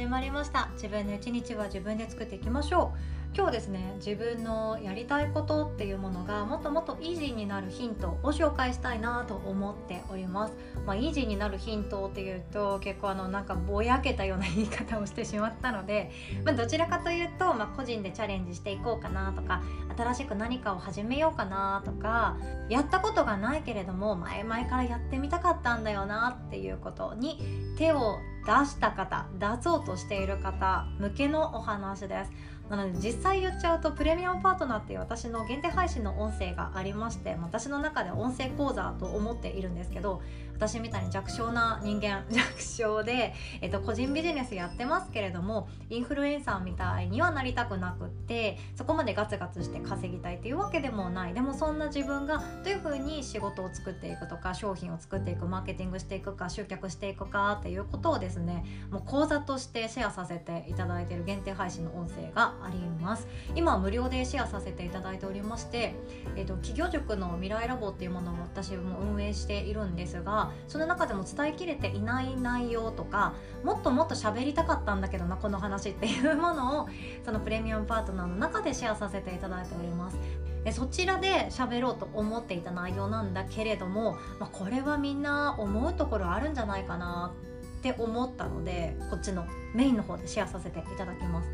始まりました。自分の一日は自分で作っていきましょう。今日ですね自分のやりたいことっていうものがもっともっとイージーになるヒントを紹介したいなと思っております、まあ、イージーになるヒントっていうと結構あのなんかぼやけたような言い方をしてしまったので、まあ、どちらかというと、まあ、個人でチャレンジしていこうかなとか新しく何かを始めようかなとかやったことがないけれども前々からやってみたかったんだよなっていうことに手を出した方出そうとしている方向けのお話です。なので実際言っちゃうとプレミアムパートナーっていう私の限定配信の音声がありまして私の中で音声講座と思っているんですけど私みたいに弱小な人間 弱小で、えっと、個人ビジネスやってますけれどもインフルエンサーみたいにはなりたくなくってそこまでガツガツして稼ぎたいっていうわけでもない。でもそんな自分がどういうふうに仕事を作っていくとか商品を作っていくマーケティングしていくか集客していくかっていうことをですねもう講座としてシェアさせていただいている限定配信の音声があります。今は無料でシェアさせていただいておりまして、えーと、企業塾の未来ラボっていうものを私も運営しているんですがその中でも伝えきれていない内容とかもっともっと喋りたかったんだけどなこの話っていうものをそのプレミアムパートナーの中でシェアさせていただいております。でそちらで喋ろうと思っていた内容なんだけれども、まあ、これはみんな思うところあるんじゃないかなって思ったのでこっちのメインの方でシェアさせていただきます。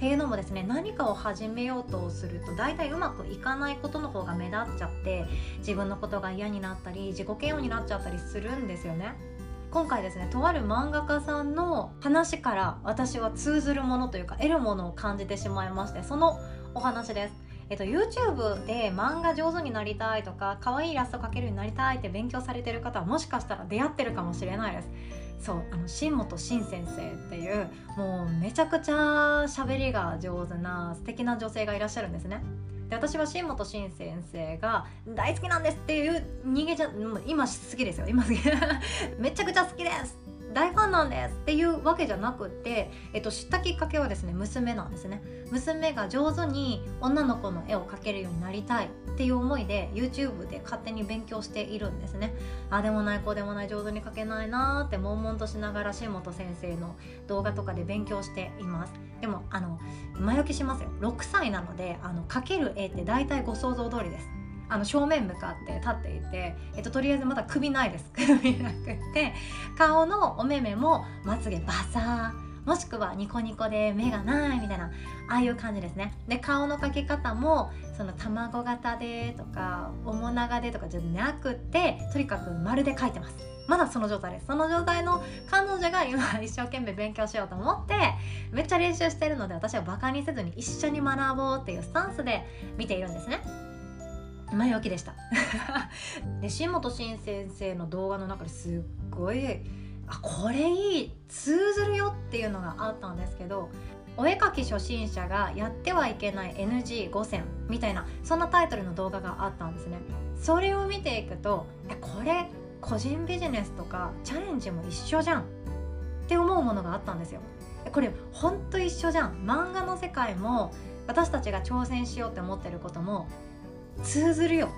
っていうのもですね何かを始めようとすると大体うまくいかないことの方が目立っちゃって自分のことが嫌になったり自己嫌悪になっちゃったりするんですよね。今回ですねとある漫画家さんの話から私は通ずるものというか得るものを感じてしまいましてそのお話です。えっと、YouTube で漫画上手になりたいとか可愛いイラスト描けるようになりたいって勉強されてる方はもしかしたら出会ってるかもしれないです。そうあの新本新先生っていうもうめちゃくちゃ喋りが上手な素敵な女性がいらっしゃるんですね。で私は新本新先生が大好きなんですっていう逃げじゃ今好きですよ。今好き。めちゃくちゃ好きです。大ファンなんですっていうわけじゃなくて、えっと、知ったきっかけはですね娘なんですね。娘が上手に女の子の絵を描けるようになりたいっていう思いで YouTube で勝手に勉強しているんですね。あでもないこうでもない上手に描けないなーって悶々としながら新本先生の動画とかで勉強しています。でもあの前置きしますよ。6歳なのであの描ける絵って大体ご想像通りです。あの正面向かって立っていて、えっと、とりあえずまだ首ないです。首なくて。顔のお目目もまつげバサーもしくはニコニコで目がないみたいなああいう感じですね。で顔の描き方もその卵型でとか面長でとかじゃなくてとにかく丸で描いてます。まだその状態です。その状態の彼女が今一生懸命勉強しようと思ってめっちゃ練習してるので私はバカにせずに一緒に学ぼうっていうスタンスで見ているんですね。前置きでした。で新本新先生の動画の中ですっごいあこれいい通ずるよっていうのがあったんですけどお絵かき初心者がやってはいけない NG5 選みたいなそんなタイトルの動画があったんですね。それを見ていくとこれ個人ビジネスとかチャレンジも一緒じゃんって思うものがあったんですよ。これほんと一緒じゃん。漫画の世界も私たちが挑戦しようって思ってることも通ずるよ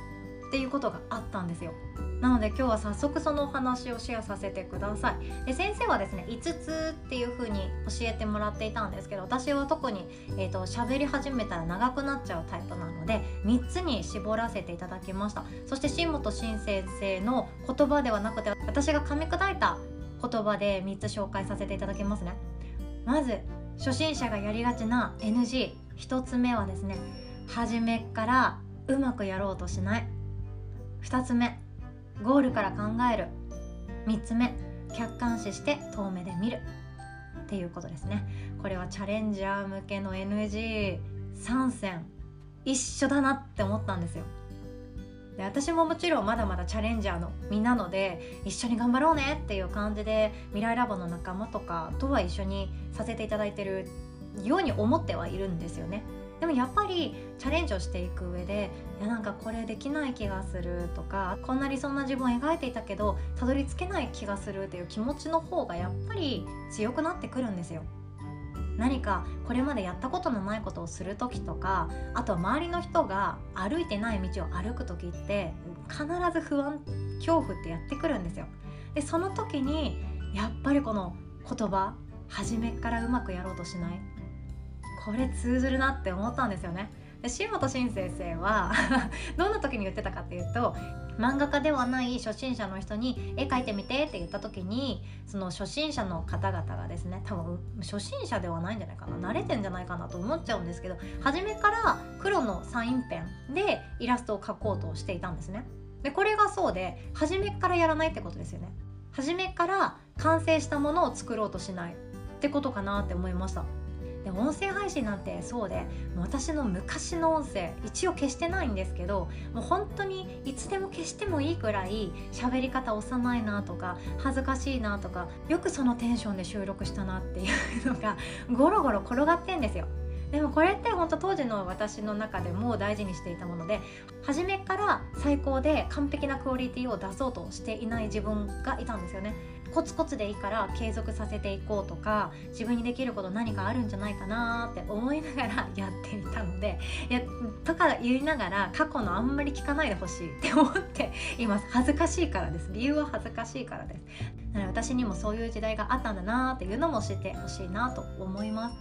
っていうことがあったんですよ。なので今日は早速そのお話をシェアさせてください。で先生はですね5つっていう風に教えてもらっていたんですけど私は特に、えーと、喋り始めたら長くなっちゃうタイプなので3つに絞らせていただきました。そして新本新先生の言葉ではなくて私が噛み砕いた言葉で3つ紹介させていただきますね。まず初心者がやりがちな NG1 つ目はですね初めからうまくやろうとしない。2つ目ゴールから考える。3つ目客観視して遠目で見る。っていうことですね。これはチャレンジャー向けの NG3 選一緒だなって思ったんですよ。で私ももちろんまだまだチャレンジャーの身なので一緒に頑張ろうねっていう感じで未来ラボの仲間とかとは一緒にさせていただいてるように思ってはいるんですよねでもやっぱりチャレンジをしていく上でいやなんかこれできない気がするとかこんな理想な自分を描いていたけどたどり着けない気がするっていう気持ちの方がやっぱり強くなってくるんですよ。何かこれまでやったことのないことをする時とかあとは周りの人が歩いてない道を歩く時って必ず不安恐怖ってやってくるんですよ。でその時にやっぱりこの言葉初めからうまくやろうとしないこれ通ずるなって思ったんですよねで新本慎先生は どんな時に言ってたかっていうと漫画家ではない初心者の人に絵描いてみてって言った時にその初心者の方々がですね多分初心者ではないんじゃないかな慣れてんじゃないかなと思っちゃうんですけど初めから黒のサインペンでイラストを描こうとしていたんですね。でこれがそうで初めからやらないってことですよね。初めから完成したものを作ろうとしないってことかなって思いました。で音声配信なんてそうで私の昔の音声一応消してないんですけどもう本当にいつでも消してもいいくらい喋り方幼いなとか恥ずかしいなとかよくそのテンションで収録したなっていうのがゴロゴロ転がってんですよ。でもこれって本当当時の私の中でも大事にしていたもので初めから最高で完璧なクオリティを出そうとしていない自分がいたんですよね。コツコツでいいから継続させていこうとか自分にできること何かあるんじゃないかなって思いながらやっていたのでいやとか言いながら過去のあんまり聞かないでほしいって思って います。恥ずかしいからです。理由は恥ずかしいからです。なので私にもそういう時代があったんだなっていうのも知ってほしいなと思います。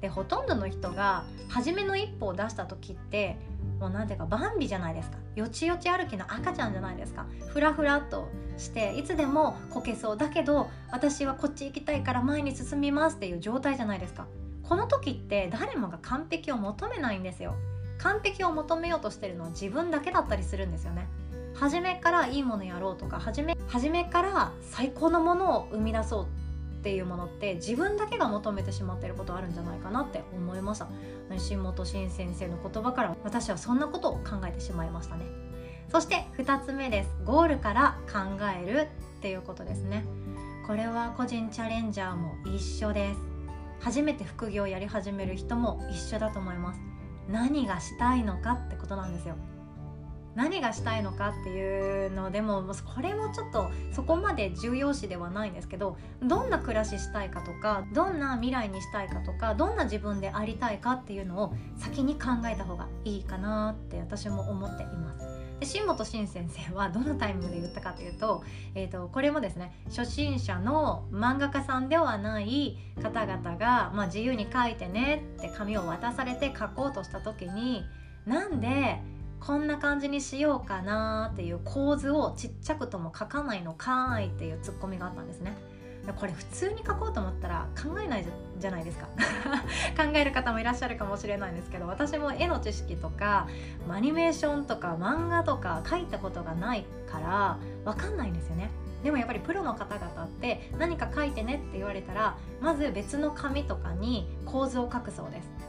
でほとんどの人が初めの一歩を出した時ってもう何ていうかバンビじゃないですか。よちよち歩きの赤ちゃんじゃないですか。ふらふらっとしていつでもこけそう。だけど私はこっち行きたいから前に進みますっていう状態じゃないですか。この時って誰もが完璧を求めないんですよ。完璧を求めようとしてるのは自分だけだったりするんですよね。初めからいいものやろうとか初め初めから最高のものを生み出そうっていうものって自分だけが求めてしまっていることあるんじゃないかなって思いました。新本慎先生の言葉から私はそんなことを考えてしまいましたね。そして2つ目です。ゴールから考えるっていうことですね。これは個人チャレンジャーも一緒です。初めて副業をやり始める人も一緒だと思います。何がしたいのかってことなんですよ。何がしたいのかっていうのでもこれもちょっとそこまで重要視ではないんですけどどんな暮らししたいかとかどんな未来にしたいかとかどんな自分でありたいかっていうのを先に考えた方がいいかなって私も思っています。で新本慎先生はどのタイミングで言ったかというと,、えーと、これもですね初心者の漫画家さんではない方々が、まあ、自由に書いてねって紙を渡されて書こうとした時になんでこんな感じにしようかなっていう構図をちっちゃくとも書かないのかいっていうツッコミがあったんですね。これ普通に書こうと思ったら考えないじゃないですか。考える方もいらっしゃるかもしれないんですけど私も絵の知識とかアニメーションとか漫画とか書いたことがないから分かんないんですよね。でもやっぱりプロの方々って何か書いてねって言われたらまず別の紙とかに構図を書くそうです。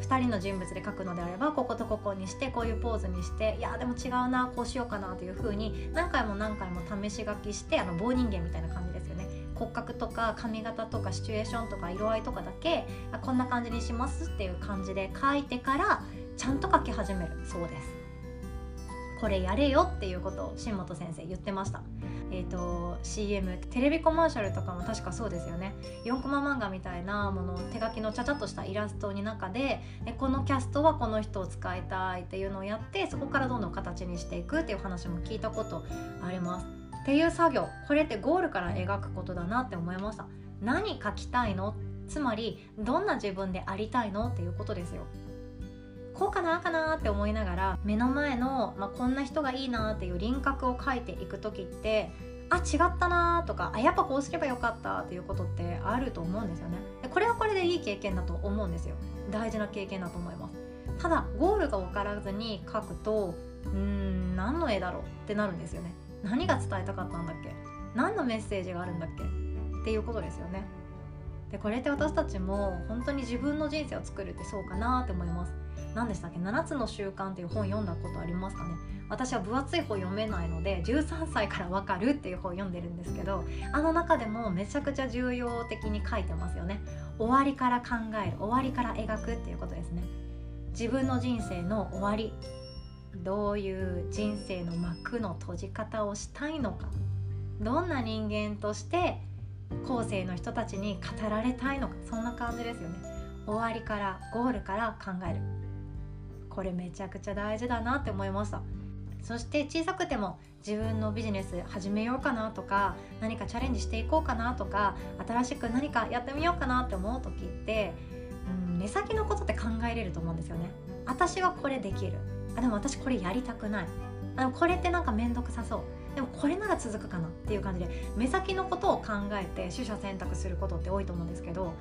2人の人物で描くのであればこことここにしてこういうポーズにしていやでも違うなこうしようかなというふうに何回も何回も試し書きしてあの棒人間みたいな感じですよね。骨格とか髪型とかシチュエーションとか色合いとかだけこんな感じにしますっていう感じで書いてからちゃんと描き始める。そうです。これやれよっていうことを新本先生言ってました。えーと、CM テレビコマーシャルとかも確かそうですよね。4コマ漫画みたいなもの手書きのちゃちゃっとしたイラストに中ででこのキャストはこの人を使いたいっていうのをやってそこからどんどん形にしていくっていう話も聞いたことあります。っていう作業。これってゴールから描くことだなって思いました。何書きたいの？つまりどんな自分でありたいの？っていうことですよ。こうかなかなって思いながら目の前の、まあ、こんな人がいいなっていう輪郭を描いていく時ってあ違ったなとかあやっぱこうすればよかったっていうことってあると思うんですよね。これはこれでいい経験だと思うんですよ。大事な経験だと思います。ただゴールが分からずに描くとうん何の絵だろうってなるんですよね。何が伝えたかったんだっけ？何のメッセージがあるんだっけ？っていうことですよね。でこれって私たちも本当に自分の人生を作るってそうかなって思います。何でしたっけ？7つの習慣っていう本読んだことありますかね？私は分厚い本読めないので13歳からわかるっていう本読んでるんですけどあの中でもめちゃくちゃ重要的に書いてますよね。終わりから考える終わりから描くっていうことですね。自分の人生の終わりどういう人生の幕の閉じ方をしたいのか。どんな人間として後世の人たちに語られたいのか。そんな感じですよね。終わりからゴールから考える。これめちゃくちゃ大事だなって思いましたそして小さくても自分のビジネス始めようかなとか何かチャレンジしていこうかなとか新しく何かやってみようかなって思う時って、うん、目先のことって考えれると思うんですよね。私はこれできる。あでも私これやりたくない。あのこれってなんか面倒くさそう。でもこれなら続くかなっていう感じで目先のことを考えて取捨選択することって多いと思うんですけど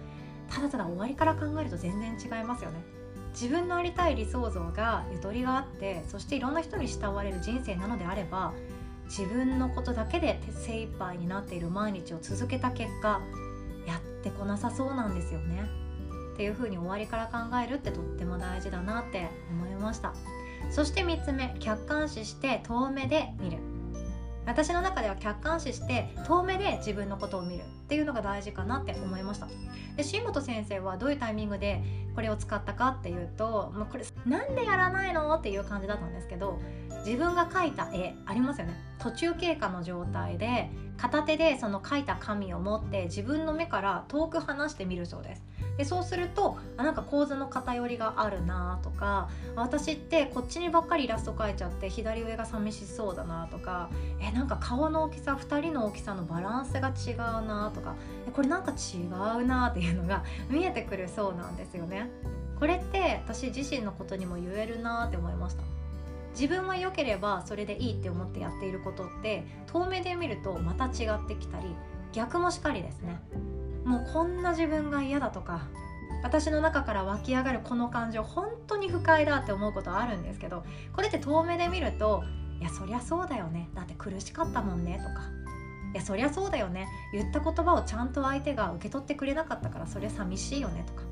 ただただ終わりから考えると全然違いますよね。自分のありたい理想像がゆとりがあってそしていろんな人に慕われる人生なのであれば自分のことだけで精一杯になっている毎日を続けた結果やってこなさそうなんですよね。っていうふうに終わりから考えるってとっても大事だなって思いました。そして3つ目客観視して遠目で見る。私の中では客観視して遠目で自分のことを見るっていうのが大事かなって思いました。で新本先生はどういうタイミングでこれを使ったかっていうと、まあ、これなんでやらないのっていう感じだったんですけど自分が描いた絵ありますよね。途中経過の状態で片手でその描いた紙を持って自分の目から遠く離してみるそうです。でそうするとあなんか構図の偏りがあるなとか私ってこっちにばっかりイラスト描いちゃって左上が寂しそうだなとかえなんか顔の大きさ2人の大きさのバランスが違うなとかこれなんか違うなっていうのが 見えてくるそうなんですよね。これって私自身のことにも言えるなって思いました。自分は良ければそれでいいって思ってやっていることって遠目で見るとまた違ってきたり逆もしかりですねもうこんな自分が嫌だとか私の中から湧き上がるこの感情本当に不快だって思うことはあるんですけどこれって遠目で見るといやそりゃそうだよね。だって苦しかったもんねとかいやそりゃそうだよね。言った言葉をちゃんと相手が受け取ってくれなかったからそりゃ寂しいよねとか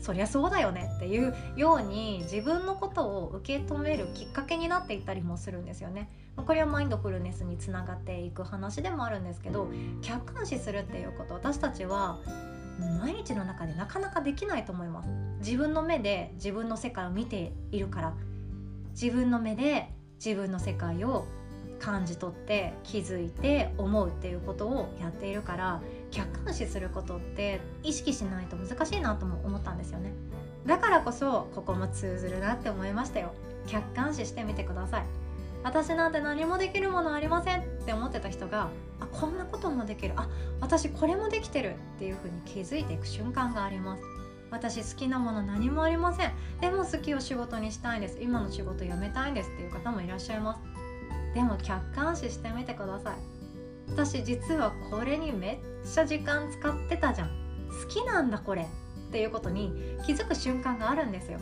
そりゃそうだよねっていうように自分のことを受け止めるきっかけになっていったりもするんですよね。これはマインドフルネスにつながっていく話でもあるんですけど客観視するっていうこと私たちは毎日の中でなかなかできないと思います。自分の目で自分の世界を見ているから。自分の目で自分の世界を感じ取って気づいて思うっていうことをやっているから客観視することって意識しないと難しいなとも思ったんですよね。だからこそここも通ずるなって思いましたよ。客観視してみてください。私なんて何もできるものありませんって思ってた人があこんなこともできる。あ私これもできてるっていうふうに気づいていく瞬間があります。私好きなもの何もありません。でも好きを仕事にしたいんです。今の仕事辞めたいんですっていう方もいらっしゃいます。でも客観視してみてください。私実はこれにめっちゃ時間使ってたじゃん。好きなんだこれ。っていうことに気づく瞬間があるんですよ。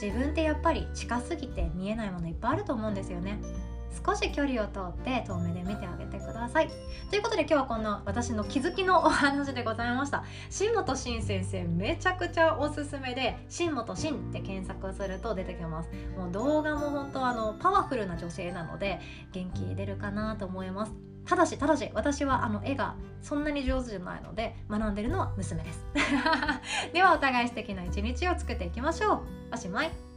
自分ってやっぱり近すぎて見えないものいっぱいあると思うんですよね。少し距離を通って遠目で見てあげてください。ということで今日はこんな私の気づきのお話でございました。新本慎先生めちゃくちゃおすすめで新本慎って検索すると出てきます。もう動画も本当あのパワフルな女性なので元気出るかなと思います。ただしただし私はあの絵がそんなに上手じゃないので学んでるのは娘です。ではお互い素敵な一日を作っていきましょう。おしまい。